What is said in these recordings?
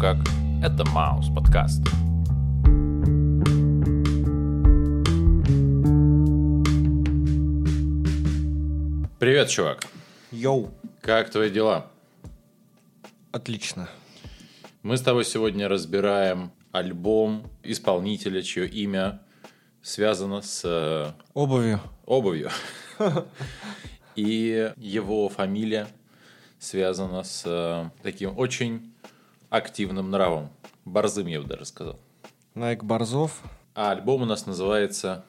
Как? Это Маус подкаст. Привет, чувак. Йоу. Как твои дела? Отлично. Мы с тобой сегодня разбираем альбом исполнителя, чье имя связано с э, Обувью. обувью. И его фамилия связана с э, таким очень активным нравом. Борзым, я бы даже сказал. Найк Борзов. А альбом у нас называется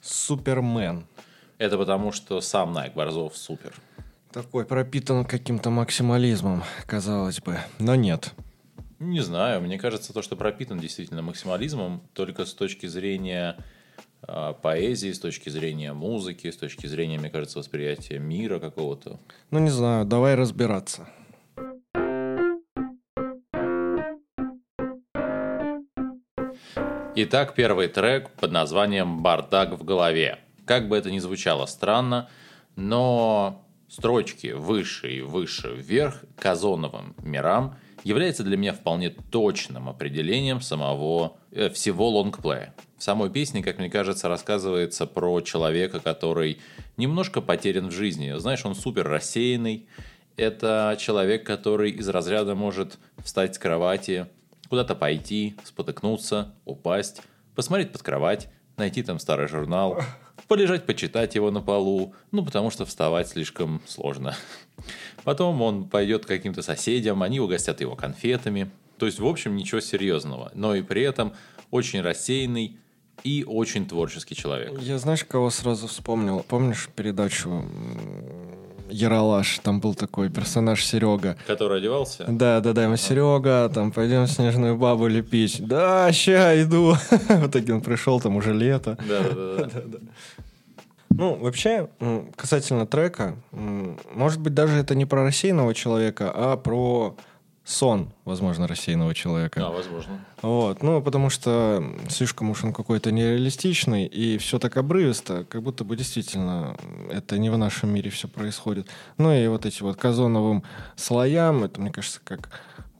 Супермен. Это потому, что сам Найк Борзов супер. Такой пропитан каким-то максимализмом, казалось бы. Но нет. Не знаю, мне кажется, то, что пропитан действительно максимализмом, только с точки зрения э, поэзии, с точки зрения музыки, с точки зрения, мне кажется, восприятия мира какого-то. Ну, не знаю, давай разбираться. Итак, первый трек под названием «Бардак в голове». Как бы это ни звучало странно, но строчки выше и выше вверх к озоновым мирам является для меня вполне точным определением самого э, всего лонгплея. В самой песне, как мне кажется, рассказывается про человека, который немножко потерян в жизни. Знаешь, он супер рассеянный. Это человек, который из разряда может встать с кровати, куда-то пойти, спотыкнуться, упасть, посмотреть под кровать, найти там старый журнал, полежать, почитать его на полу, ну, потому что вставать слишком сложно. Потом он пойдет к каким-то соседям, они угостят его конфетами. То есть, в общем, ничего серьезного. Но и при этом очень рассеянный и очень творческий человек. Я знаешь, кого сразу вспомнил? Помнишь передачу Яралаш? Там был такой персонаж Серега. Который одевался? Да, да, да, ему Серега, там пойдем снежную бабу лепить. Да, ща иду. В итоге он пришел, там уже лето. Да, да, да. Ну, вообще, касательно трека, может быть, даже это не про рассеянного человека, а про сон, возможно, рассеянного человека. Да, возможно. Вот, ну, потому что слишком уж он какой-то нереалистичный, и все так обрывисто, как будто бы действительно это не в нашем мире все происходит. Ну, и вот эти вот к озоновым слоям, это, мне кажется, как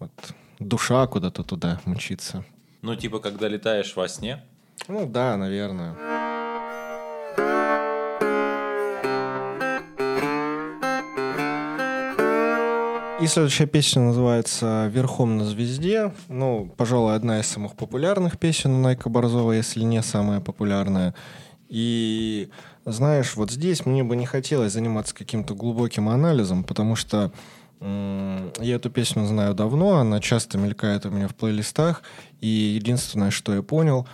вот душа куда-то туда мчится. Ну, типа, когда летаешь во сне, Ну, да, наверное. Следующая песня называется «Верхом на звезде». Ну, пожалуй, одна из самых популярных песен у Найка Борзова, если не самая популярная. И знаешь, вот здесь мне бы не хотелось заниматься каким-то глубоким анализом, потому что я эту песню знаю давно, она часто мелькает у меня в плейлистах, и единственное, что я понял,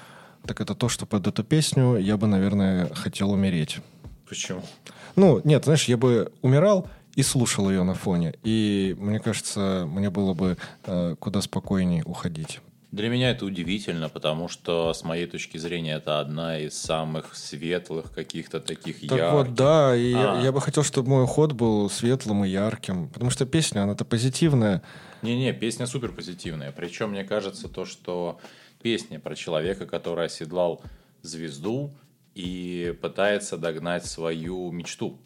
так это то, что под эту песню я бы, наверное, хотел умереть. почему? Ну, нет, знаешь, я бы умирал и слушал ее на фоне. И мне кажется, мне было бы э, куда спокойнее уходить. Для меня это удивительно, потому что, с моей точки зрения, это одна из самых светлых каких-то таких Так ярких. вот, да, и я, А. я бы хотел, чтобы мой уход был светлым и ярким. Потому что песня, она-то позитивная. Не-не, песня супер позитивная. Причем мне кажется то, что песня про человека, который оседлал звезду и пытается догнать свою мечту,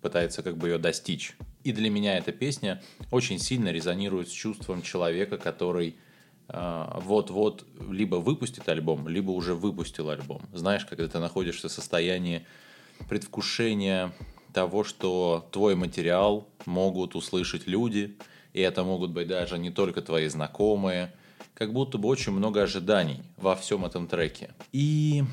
пытается как бы ее достичь. И для меня эта песня очень сильно резонирует с чувством человека, который э, вот-вот либо выпустит альбом, либо уже выпустил альбом. Знаешь, когда ты находишься в состоянии предвкушения того, что твой материал могут услышать люди, и это могут быть даже не только твои знакомые, как будто бы очень много ожиданий во всем этом треке. И,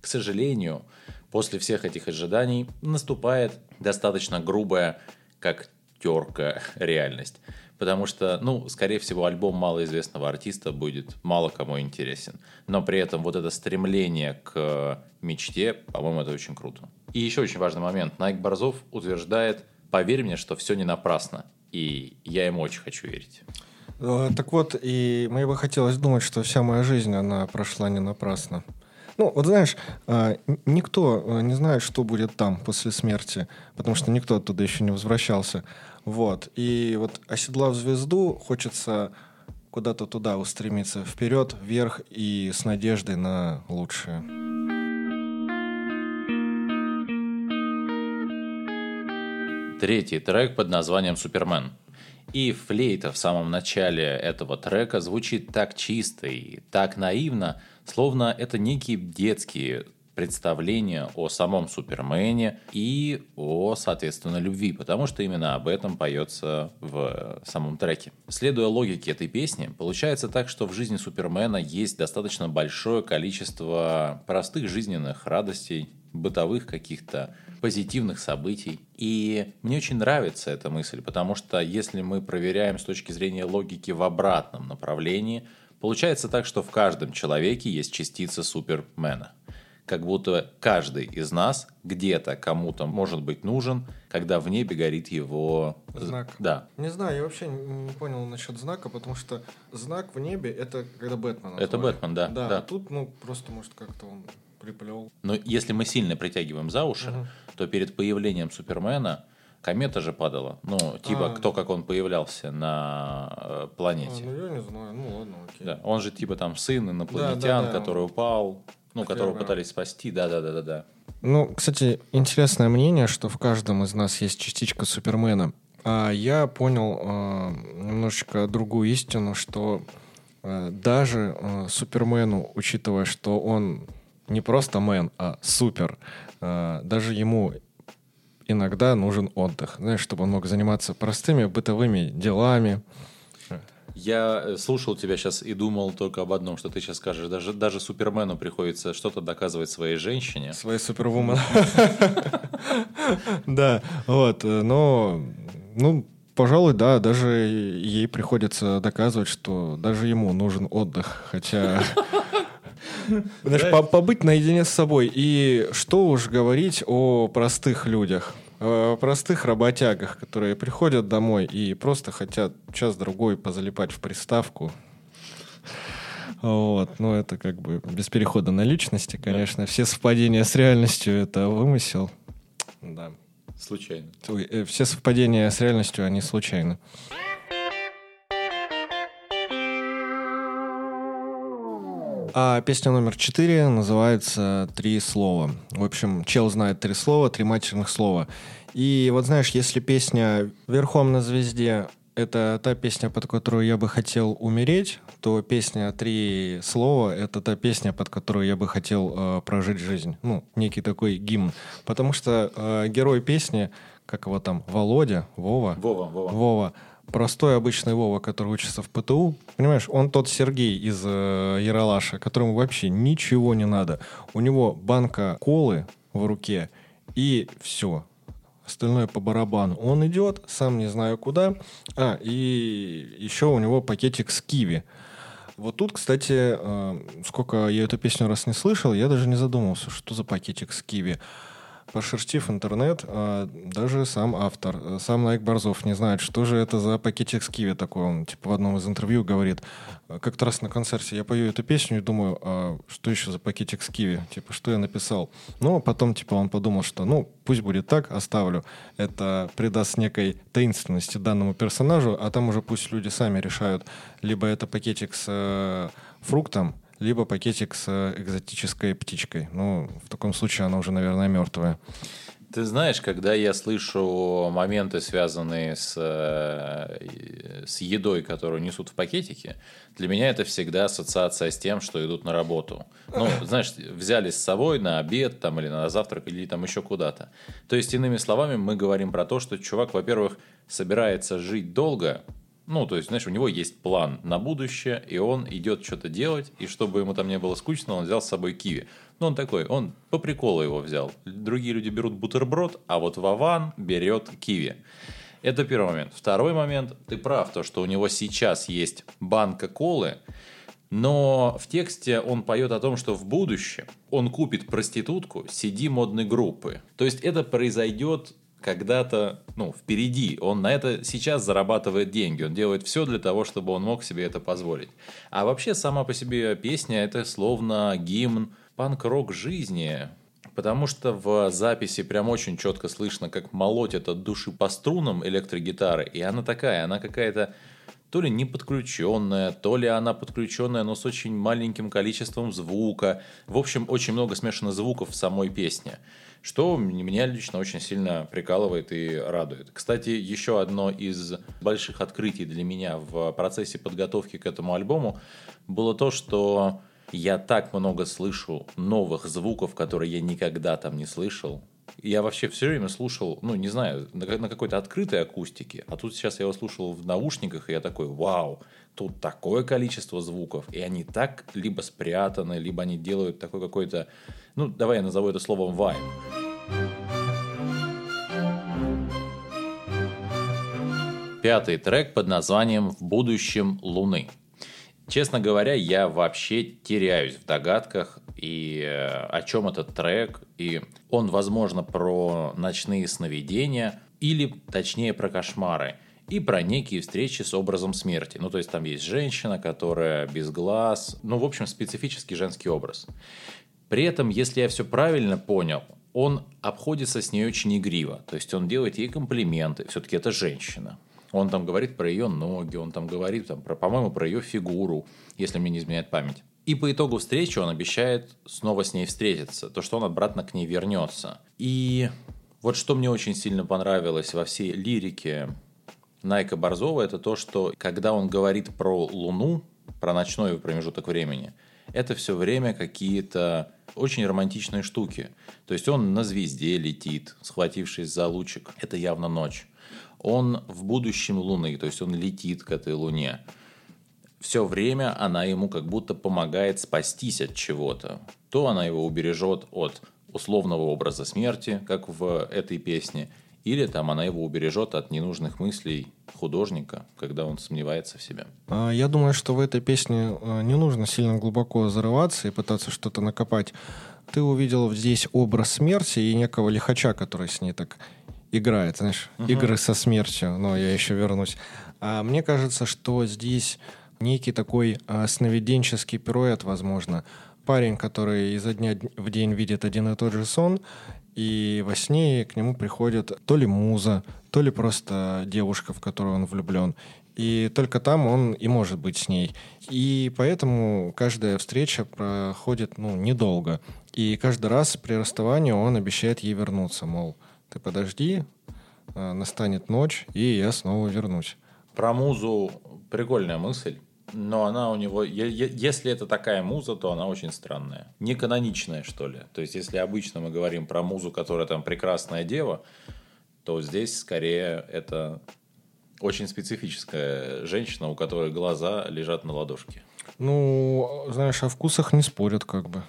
к сожалению, после всех этих ожиданий наступает достаточно грубая, как терка, реальность. Потому что, ну, скорее всего, альбом малоизвестного артиста будет мало кому интересен. Но при этом вот это стремление к мечте, по-моему, это очень круто. И еще очень важный момент. Найк Борзов утверждает, поверь мне, что все не напрасно. И я ему очень хочу верить. Э, Так вот, и мне бы хотелось думать, что вся моя жизнь, она прошла не напрасно. Ну, вот знаешь, н- никто э, не знает, что будет там после смерти, потому что никто оттуда еще не возвращался. Вот. И вот оседлав звезду, хочется куда-то туда устремиться, вперед, вверх и с надеждой на лучшее. Третий трек под названием «Супермен». И флейта в самом начале этого трека звучит так чисто и так наивно, словно это некие детские представления о самом Супермене и о, соответственно, любви, потому что именно об этом поется в самом треке. Следуя логике этой песни, получается так, что в жизни Супермена есть достаточно большое количество простых жизненных радостей, бытовых каких-то позитивных событий. И мне очень нравится эта мысль, потому что если мы проверяем с точки зрения логики в обратном направлении, получается так, что в каждом человеке есть частица Супермена как будто каждый из нас где-то кому-то может быть нужен, когда в небе горит его знак. Да. Не знаю, я вообще не понял насчет знака, потому что знак в небе это когда Бэтмен. Это Бэтмен, да. Да, да. А тут, ну, просто, может, как-то он приплел. Но если мы сильно притягиваем за уши, угу. то перед появлением Супермена комета же падала. Ну, типа, а, кто как он появлялся на э, планете. А, ну, я не знаю. Ну, ладно, окей. Да, он же типа там сын инопланетян, да, да, да. который упал. Ну, которого Первое. пытались спасти, да-да-да-да-да. Ну, кстати, интересное мнение, что в каждом из нас есть частичка Супермена. А я понял э, немножечко другую истину, что э, даже э, Супермену, учитывая, что он не просто мэн, а супер, э, даже ему иногда нужен отдых, знаешь, чтобы он мог заниматься простыми бытовыми делами, я э, слушал тебя сейчас и думал только об одном, что ты сейчас скажешь. Даже, даже Супермену приходится что-то доказывать своей женщине. Своей супервумен. Да, вот. Э, но, ну, пожалуй, да, даже ей приходится доказывать, что даже ему нужен отдых. Хотя знаешь, побыть наедине с собой. И что уж говорить о простых людях о простых работягах, которые приходят домой и просто хотят час-другой позалипать в приставку. Вот, ну это как бы без перехода на личности, конечно. Все совпадения с реальностью — это вымысел. Да. Случайно. Э, все совпадения с реальностью, они случайны. А песня номер четыре называется «Три слова». В общем, чел знает три слова, три матерных слова. И вот знаешь, если песня «Верхом на звезде» — это та песня, под которую я бы хотел умереть, то песня «Три слова» — это та песня, под которую я бы хотел э, прожить жизнь. Ну, некий такой гимн. Потому что э, герой песни, как его там, Володя, Вова? Вова, Вова. Вова простой обычный Вова, который учится в ПТУ, понимаешь, он тот Сергей из э, Яралаша, которому вообще ничего не надо. У него банка колы в руке, и все. Остальное по барабану. Он идет, сам не знаю куда. А, и еще у него пакетик с киви. Вот тут, кстати, э, сколько я эту песню раз не слышал, я даже не задумывался, что за пакетик с киви. Пошерстив интернет, а, даже сам автор, э, сам Найк Борзов не знает, что же это за пакетик с киви такой. Он типа в одном из интервью говорит, «Э, как-то раз на концерте я пою эту песню и думаю, а что еще за пакетик с киви? Типа, что я написал? Ну, потом, типа, он подумал, что, ну, пусть будет так, оставлю. Это придаст некой таинственности данному персонажу, а там уже пусть люди сами решают, либо это пакетик с э, фруктом, либо пакетик с э, экзотической птичкой. Ну, в таком случае она уже, наверное, мертвая. Ты знаешь, когда я слышу моменты, связанные с, э, с едой, которую несут в пакетике, для меня это всегда ассоциация с тем, что идут на работу. Ну, знаешь, взяли с собой на обед там, или на завтрак, или там еще куда-то. То есть, иными словами, мы говорим про то, что чувак, во-первых, собирается жить долго, ну, то есть, знаешь, у него есть план на будущее, и он идет что-то делать, и чтобы ему там не было скучно, он взял с собой киви. Ну, он такой, он по приколу его взял. Другие люди берут бутерброд, а вот Вован берет киви. Это первый момент. Второй момент, ты прав, то, что у него сейчас есть банка колы, но в тексте он поет о том, что в будущем он купит проститутку CD модной группы. То есть это произойдет когда-то, ну, впереди. Он на это сейчас зарабатывает деньги. Он делает все для того, чтобы он мог себе это позволить. А вообще сама по себе песня это словно гимн панк-рок жизни. Потому что в записи прям очень четко слышно, как молотят от души по струнам электрогитары. И она такая, она какая-то то ли не подключенная, то ли она подключенная, но с очень маленьким количеством звука. В общем, очень много смешанных звуков в самой песне. Что меня лично очень сильно прикалывает и радует. Кстати, еще одно из больших открытий для меня в процессе подготовки к этому альбому было то, что я так много слышу новых звуков, которые я никогда там не слышал. Я вообще все время слушал, ну, не знаю, на, какой-то открытой акустике, а тут сейчас я его слушал в наушниках, и я такой, вау, тут такое количество звуков, и они так либо спрятаны, либо они делают такой какой-то, ну, давай я назову это словом вайб. Пятый трек под названием «В будущем Луны». Честно говоря, я вообще теряюсь в догадках и э, о чем этот трек. И он, возможно, про ночные сновидения или, точнее, про кошмары и про некие встречи с образом смерти. Ну, то есть там есть женщина, которая без глаз. Ну, в общем, специфический женский образ. При этом, если я все правильно понял, он обходится с ней очень игриво. То есть он делает ей комплименты. Все-таки это женщина. Он там говорит про ее ноги, он там говорит, там, про, по-моему, про ее фигуру, если мне не изменяет память. И по итогу встречи он обещает снова с ней встретиться, то, что он обратно к ней вернется. И вот что мне очень сильно понравилось во всей лирике Найка Борзова, это то, что когда он говорит про Луну, про ночной промежуток времени, это все время какие-то очень романтичные штуки. То есть он на звезде летит, схватившись за лучик. Это явно ночь он в будущем Луны, то есть он летит к этой Луне. Все время она ему как будто помогает спастись от чего-то. То она его убережет от условного образа смерти, как в этой песне, или там она его убережет от ненужных мыслей художника, когда он сомневается в себе. А, я думаю, что в этой песне э, не нужно сильно глубоко зарываться и пытаться что-то накопать. Ты увидел здесь образ смерти и некого лихача, который с ней так играет, знаешь, угу. игры со смертью, но я еще вернусь. А мне кажется, что здесь некий такой а, сновиденческий пируэт, возможно. Парень, который изо дня в день видит один и тот же сон, и во сне к нему приходит то ли муза, то ли просто девушка, в которую он влюблен. И только там он и может быть с ней. И поэтому каждая встреча проходит ну, недолго. И каждый раз при расставании он обещает ей вернуться, мол, ты подожди, а, настанет ночь, и я снова вернусь. Про музу прикольная мысль. Но она у него, если это такая муза, то она очень странная. Не каноничная, что ли. То есть, если обычно мы говорим про музу, которая там прекрасная дева, то здесь скорее это очень специфическая женщина, у которой глаза лежат на ладошке. Ну, знаешь, о вкусах не спорят как бы.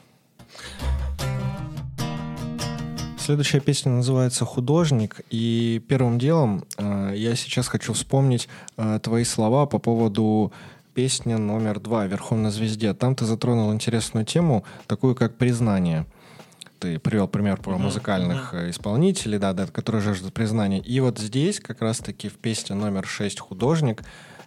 Следующая песня называется «Художник», и первым делом э, я сейчас хочу вспомнить э, твои слова по поводу песни номер два «Верхом на звезде». Там ты затронул интересную тему, такую как признание. Ты привел пример про музыкальных uh-huh. исполнителей, да, да, которые жаждут признания. И вот здесь как раз-таки в песне номер шесть «Художник»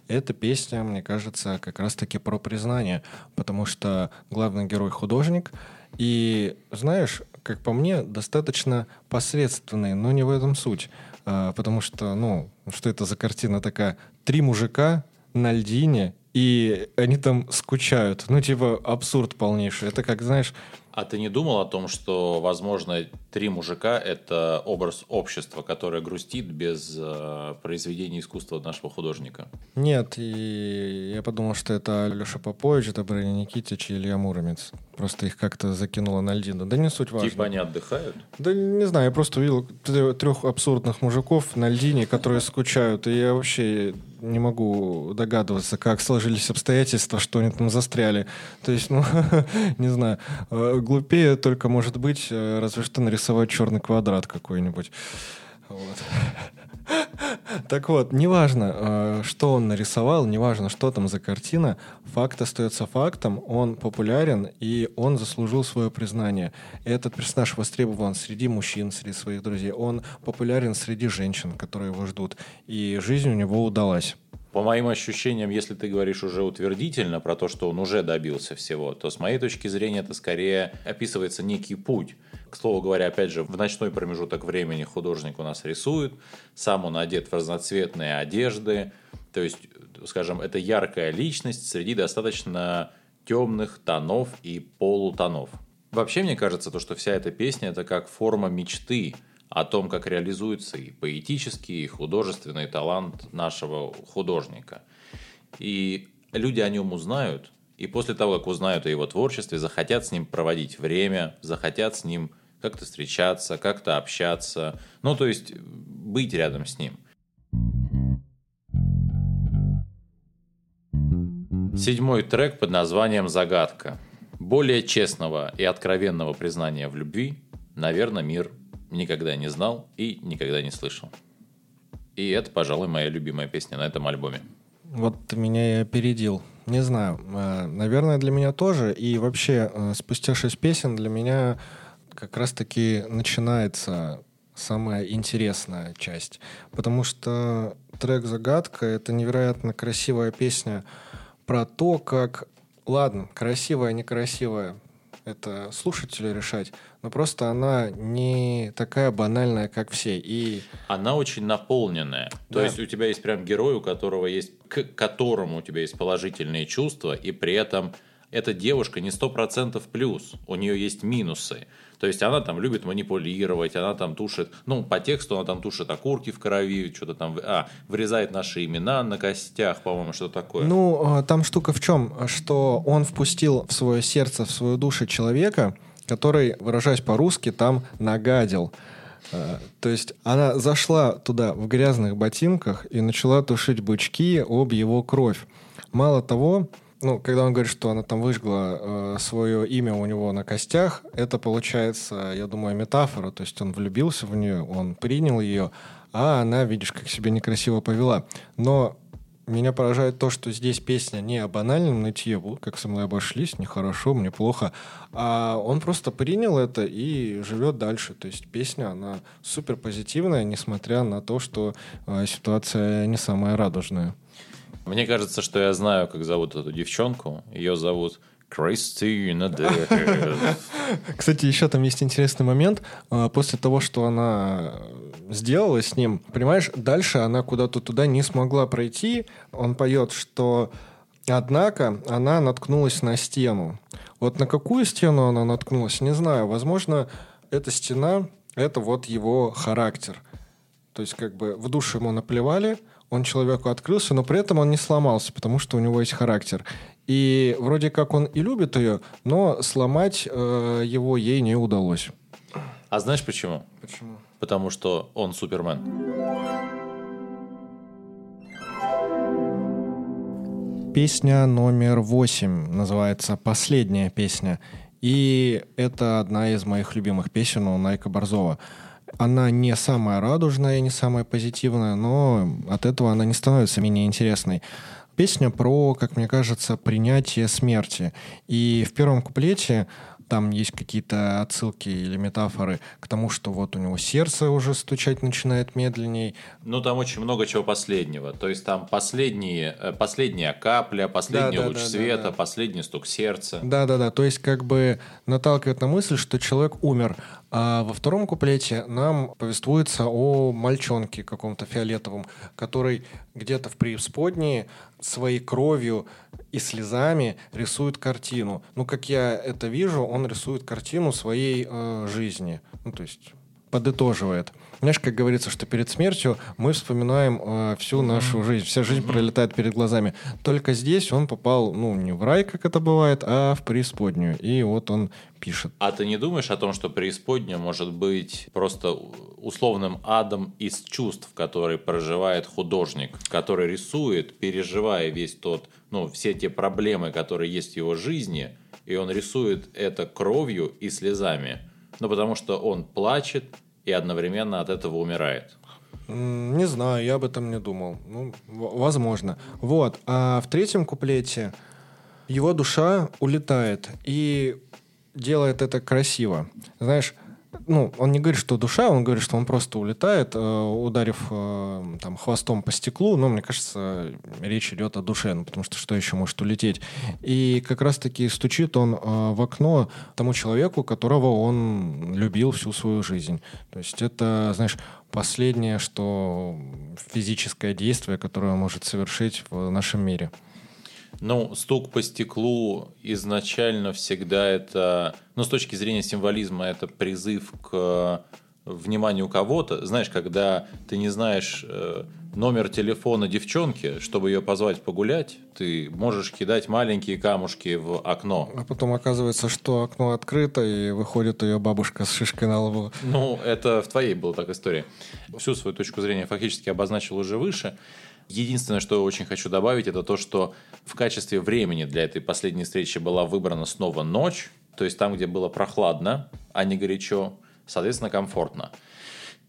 эта песня, мне кажется, как раз-таки про признание, потому что главный герой художник, и знаешь, как по мне, достаточно посредственные, но не в этом суть. А, потому что, ну, что это за картина такая? Три мужика на льдине, и они там скучают. Ну, типа, абсурд полнейший. Это как, знаешь, а ты не думал о том, что, возможно, три мужика – это образ общества, которое грустит без э, произведения искусства нашего художника? Нет, и я подумал, что это Леша Попович, это Брэня Никитич и Илья Муромец. Просто их как-то закинуло на льдину. Да не суть важно. Типа они отдыхают? Да не знаю, я просто увидел трех абсурдных мужиков на льдине, которые скучают, и я вообще не могу догадываться, как сложились обстоятельства, что они там застряли. То есть, ну, не знаю, э, глупее только может быть, э, разве что нарисовать черный квадрат какой-нибудь. Вот. Так вот, неважно, э, что он нарисовал, неважно, что там за картина, факт остается фактом, он популярен, и он заслужил свое признание. Этот персонаж востребован среди мужчин, среди своих друзей, он популярен среди женщин, которые его ждут, и жизнь у него удалась. По моим ощущениям, если ты говоришь уже утвердительно про то, что он уже добился всего, то с моей точки зрения это скорее описывается некий путь. К слову говоря, опять же, в ночной промежуток времени художник у нас рисует, сам он одет в разноцветные одежды, то есть скажем, это яркая личность среди достаточно темных тонов и полутонов. Вообще, мне кажется, то, что вся эта песня – это как форма мечты о том, как реализуется и поэтический, и художественный талант нашего художника. И люди о нем узнают, и после того, как узнают о его творчестве, захотят с ним проводить время, захотят с ним как-то встречаться, как-то общаться, ну, то есть быть рядом с ним. Седьмой трек под названием «Загадка». Более честного и откровенного признания в любви, наверное, мир никогда не знал и никогда не слышал. И это, пожалуй, моя любимая песня на этом альбоме. Вот ты меня и опередил. Не знаю. Э, наверное, для меня тоже. И вообще, э, спустя шесть песен для меня как раз-таки начинается самая интересная часть. Потому что трек «Загадка» — это невероятно красивая песня про то, как ладно, красивая, некрасивая, это слушателю решать, но просто она не такая банальная, как все. И... Она очень наполненная. Да. То есть у тебя есть прям герой, у которого есть, к которому у тебя есть положительные чувства, и при этом эта девушка не сто процентов плюс, у нее есть минусы. То есть она там любит манипулировать, она там тушит, ну, по тексту она там тушит окурки в крови, что-то там, а, вырезает наши имена на костях, по-моему, что такое. Ну, а, там штука в чем, что он впустил в свое сердце, в свою душу человека, который, выражаясь по-русски, там нагадил. А, то есть она зашла туда в грязных ботинках и начала тушить бычки об его кровь. Мало того, ну, когда он говорит, что она там выжгла э, свое имя у него на костях, это получается, я думаю, метафора. То есть он влюбился в нее, он принял ее, а она, видишь, как себя некрасиво повела. Но меня поражает то, что здесь песня не о банальном нытье, как со мной обошлись, нехорошо, мне плохо, а он просто принял это и живет дальше. То есть песня, она супер позитивная, несмотря на то, что э, ситуация не самая радужная. Мне кажется, что я знаю, как зовут эту девчонку. Ее зовут Кристина Кстати, еще там есть интересный момент. А, после того, что она сделала с ним, понимаешь, дальше она куда-то туда не смогла пройти. Он поет, что Однако она наткнулась на стену. Вот на какую стену она наткнулась, не знаю. Возможно, эта стена — это вот его характер. То есть как бы в душе ему наплевали — он человеку открылся, но при этом он не сломался, потому что у него есть характер. И вроде как он и любит ее, но сломать э, его ей не удалось. А знаешь почему? Почему? Потому что он Супермен. Песня номер восемь называется «Последняя песня». И это одна из моих любимых песен у Найка Борзова. Она не самая радужная, не самая позитивная, но от этого она не становится менее интересной. Песня про, как мне кажется, принятие смерти. И в первом куплете там есть какие-то отсылки или метафоры к тому, что вот у него сердце уже стучать начинает медленней. Ну, там очень много чего последнего. То есть там последние, э, последняя капля, последний да, луч да, света, да, да. последний стук сердца. Да-да-да, то есть как бы наталкивает на мысль, что человек умер. А во втором куплете нам повествуется о мальчонке каком-то фиолетовом, который где-то в преисподней своей кровью и слезами рисует картину. Ну, как я это вижу, он рисует картину своей э, жизни. Ну, то есть подытоживает. Знаешь, как говорится, что перед смертью мы вспоминаем э, всю нашу жизнь, вся жизнь пролетает перед глазами. Только здесь он попал, ну, не в рай, как это бывает, а в преисподнюю. И вот он пишет. А ты не думаешь о том, что преисподняя может быть просто условным адом из чувств, который проживает художник, который рисует, переживая весь тот, ну, все те проблемы, которые есть в его жизни, и он рисует это кровью и слезами. Ну, потому что он плачет, и одновременно от этого умирает? Не знаю, я об этом не думал. Ну, возможно. Вот. А в третьем куплете его душа улетает и делает это красиво. Знаешь, ну, он не говорит, что душа, он говорит, что он просто улетает, э, ударив э, там хвостом по стеклу. Но мне кажется, речь идет о душе, ну, потому что что еще может улететь? И как раз-таки стучит он э, в окно тому человеку, которого он любил всю свою жизнь. То есть это, знаешь, последнее, что физическое действие, которое он может совершить в нашем мире. Ну, стук по стеклу изначально всегда это, ну, с точки зрения символизма, это призыв к вниманию кого-то. Знаешь, когда ты не знаешь э, номер телефона девчонки, чтобы ее позвать погулять, ты можешь кидать маленькие камушки в окно. А потом оказывается, что окно открыто, и выходит ее бабушка с шишкой на лбу. Ну, это в твоей была так история. Всю свою точку зрения фактически обозначил уже выше. Единственное, что я очень хочу добавить, это то, что в качестве времени для этой последней встречи была выбрана снова ночь, то есть там, где было прохладно, а не горячо, соответственно, комфортно.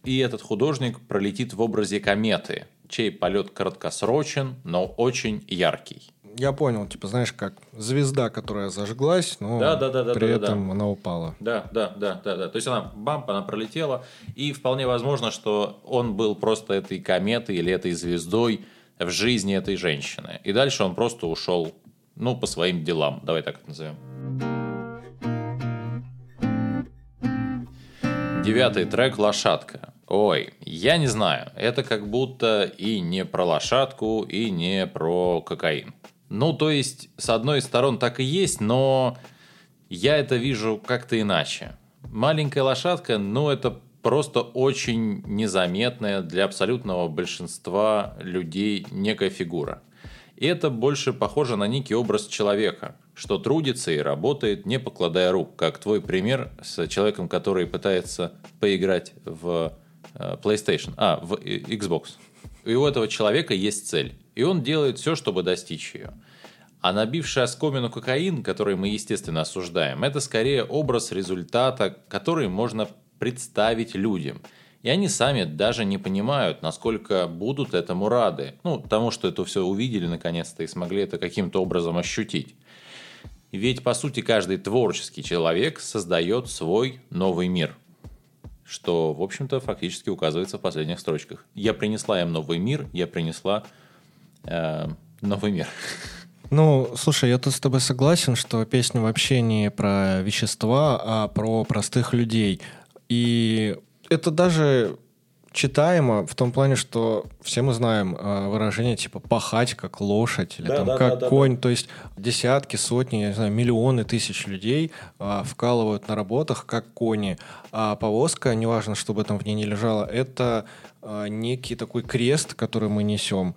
И этот художник пролетит в образе кометы, чей полет краткосрочен, но очень яркий. Я понял, типа, знаешь, как звезда, которая зажглась, но да, да, да, да, при да, этом да. она упала. Да, да, да, да, да. То есть она бамп, она пролетела, и вполне возможно, что он был просто этой кометой или этой звездой в жизни этой женщины. И дальше он просто ушел, ну, по своим делам, давай так это назовем. Девятый трек «Лошадка». Ой, я не знаю, это как будто и не про лошадку, и не про кокаин. Ну, то есть, с одной стороны так и есть, но я это вижу как-то иначе. Маленькая лошадка, ну, это просто очень незаметная для абсолютного большинства людей некая фигура. И это больше похоже на некий образ человека, что трудится и работает, не покладая рук, как твой пример с человеком, который пытается поиграть в э, PlayStation, а, в Xbox. И у этого человека есть цель, и он делает все, чтобы достичь ее. А набивший оскомину кокаин, который мы, естественно, осуждаем, это скорее образ результата, который можно представить людям – и они сами даже не понимают, насколько будут этому рады. Ну, тому, что это все увидели наконец-то и смогли это каким-то образом ощутить. Ведь, по сути, каждый творческий человек создает свой новый мир. Что, в общем-то, фактически указывается в последних строчках. Я принесла им новый мир, я принесла э, новый мир. Ну, слушай, я тут с тобой согласен, что песня вообще не про вещества, а про простых людей. И это даже читаемо в том плане, что все мы знаем э, выражение типа пахать как лошадь или да, там да, как да, конь. да. То есть десятки, сотни, я не знаю, миллионы тысяч людей э, вкалывают на работах как кони. А повозка, неважно, что бы там в ней не лежало, это э, некий такой крест, который мы несем.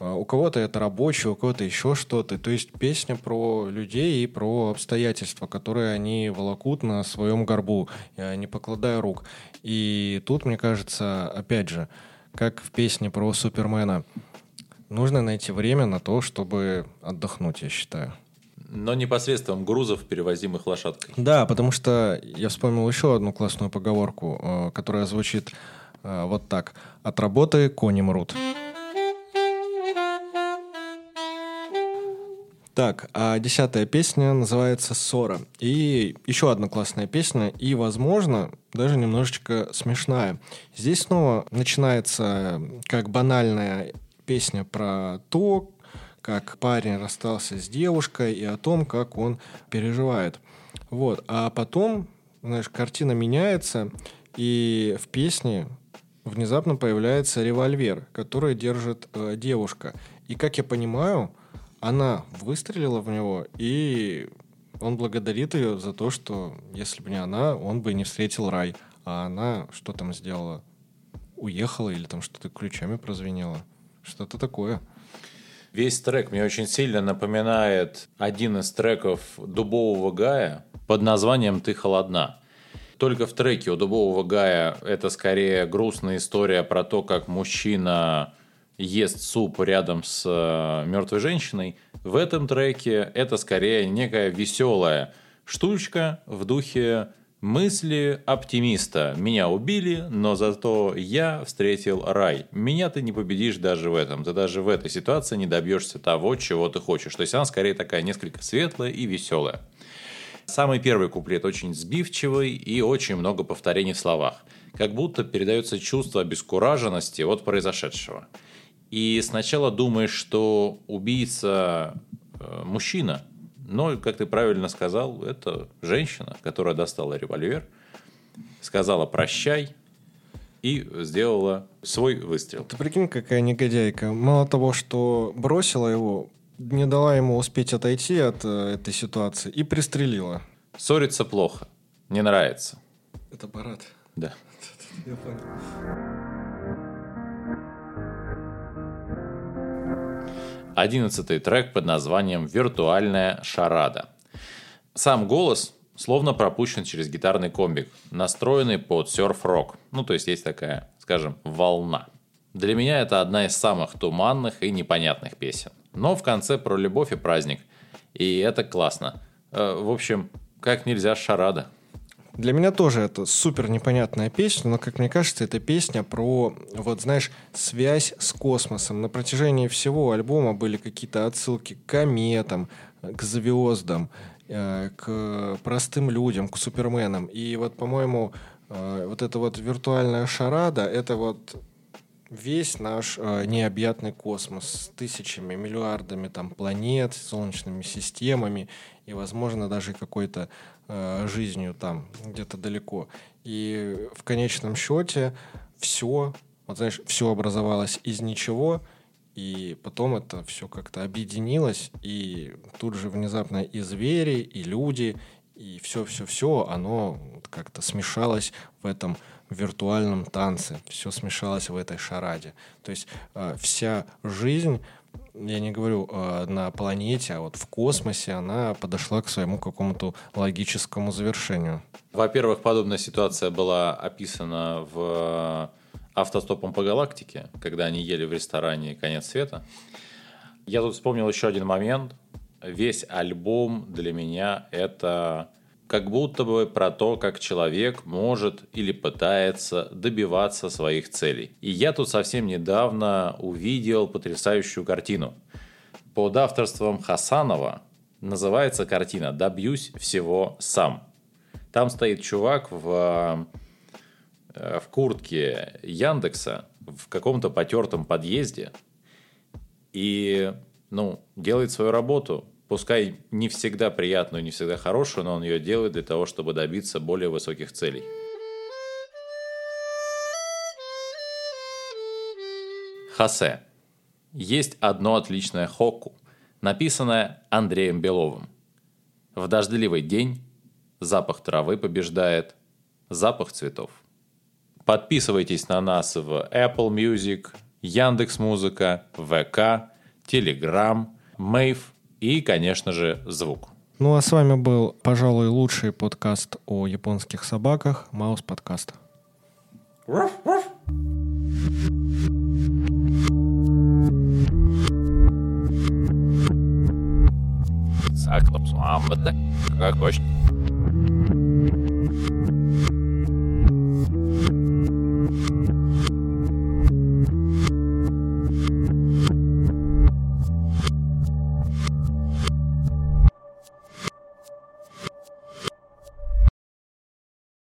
А, у кого-то это рабочий, у кого-то еще что-то. То есть песня про людей и про обстоятельства, которые они волокут на своем горбу, не покладая рук. И тут, мне кажется, опять же, как в песне про Супермена, нужно найти время на то, чтобы отдохнуть, я считаю. Но непосредством грузов, перевозимых лошадкой. Да, потому что я вспомнил еще одну классную поговорку, э, которая звучит э, вот так. «От работы кони мрут». Так, а десятая песня называется «Ссора». И еще одна классная песня, и, возможно, даже немножечко смешная. Здесь снова начинается как банальная песня про то, как парень расстался с девушкой и о том, как он переживает. Вот. А потом, знаешь, картина меняется, и в песне внезапно появляется револьвер, который держит э, девушка. И, как я понимаю, она выстрелила в него, и он благодарит ее за то, что если бы не она, он бы не встретил рай. А она что там сделала? Уехала или там что-то ключами прозвенела? Что-то такое. Весь трек мне очень сильно напоминает один из треков Дубового Гая под названием «Ты холодна». Только в треке у Дубового Гая это скорее грустная история про то, как мужчина ест суп рядом с э, мертвой женщиной, в этом треке это скорее некая веселая штучка в духе мысли оптимиста. Меня убили, но зато я встретил рай. Меня ты не победишь даже в этом. Ты даже в этой ситуации не добьешься того, чего ты хочешь. То есть она скорее такая несколько светлая и веселая. Самый первый куплет очень сбивчивый и очень много повторений в словах. Как будто передается чувство обескураженности от произошедшего. И сначала думаешь, что убийца э, мужчина, но, как ты правильно сказал, это женщина, которая достала револьвер, сказала «прощай», и сделала свой выстрел. Ты прикинь, какая негодяйка. Мало того, что бросила его, не дала ему успеть отойти от э, этой ситуации и пристрелила. Ссориться плохо. Не нравится. Это парад. Да. Я понял. Одиннадцатый трек под названием «Виртуальная шарада». Сам голос словно пропущен через гитарный комбик, настроенный под серф-рок. Ну, то есть есть такая, скажем, волна. Для меня это одна из самых туманных и непонятных песен. Но в конце про любовь и праздник. И это классно. Э, В общем, как нельзя шарада. Для меня тоже это супер непонятная песня, но, как мне кажется, это песня про, вот знаешь, связь с космосом. На протяжении всего альбома были какие-то отсылки к кометам, к звездам, э, к простым людям, к суперменам. И вот, по-моему, э, вот эта вот виртуальная шарада, это вот весь наш э, необъятный космос с тысячами, миллиардами там планет, солнечными системами и, возможно, даже какой-то жизнью там где-то далеко. И в конечном счете все, вот знаешь, все образовалось из ничего, и потом это все как-то объединилось, и тут же внезапно и звери, и люди, и все-все-все, оно как-то смешалось в этом виртуальном танце, все смешалось в этой шараде. То есть э, вся жизнь, я не говорю э, на планете, а вот в космосе, она подошла к своему какому-то логическому завершению. Во-первых, подобная ситуация была описана в «Автостопом по галактике», когда они ели в ресторане «Конец света». Я тут вспомнил еще один момент. Весь альбом для меня – это как будто бы про то, как человек может или пытается добиваться своих целей. И я тут совсем недавно увидел потрясающую картину. Под авторством Хасанова называется картина «Добьюсь всего сам». Там стоит чувак в, э, в куртке Яндекса в каком-то потертом подъезде и ну, делает свою работу, пускай не всегда приятную, не всегда хорошую, но он ее делает для того, чтобы добиться более высоких целей. Хосе. Есть одно отличное хокку, написанное Андреем Беловым. В дождливый день запах травы побеждает запах цветов. Подписывайтесь на нас в Apple Music, Яндекс Музыка, ВК, Telegram, Мэйв и, конечно же, звук. Ну а с вами был, пожалуй, лучший подкаст о японских собаках, Маус подкаст. Как хочешь.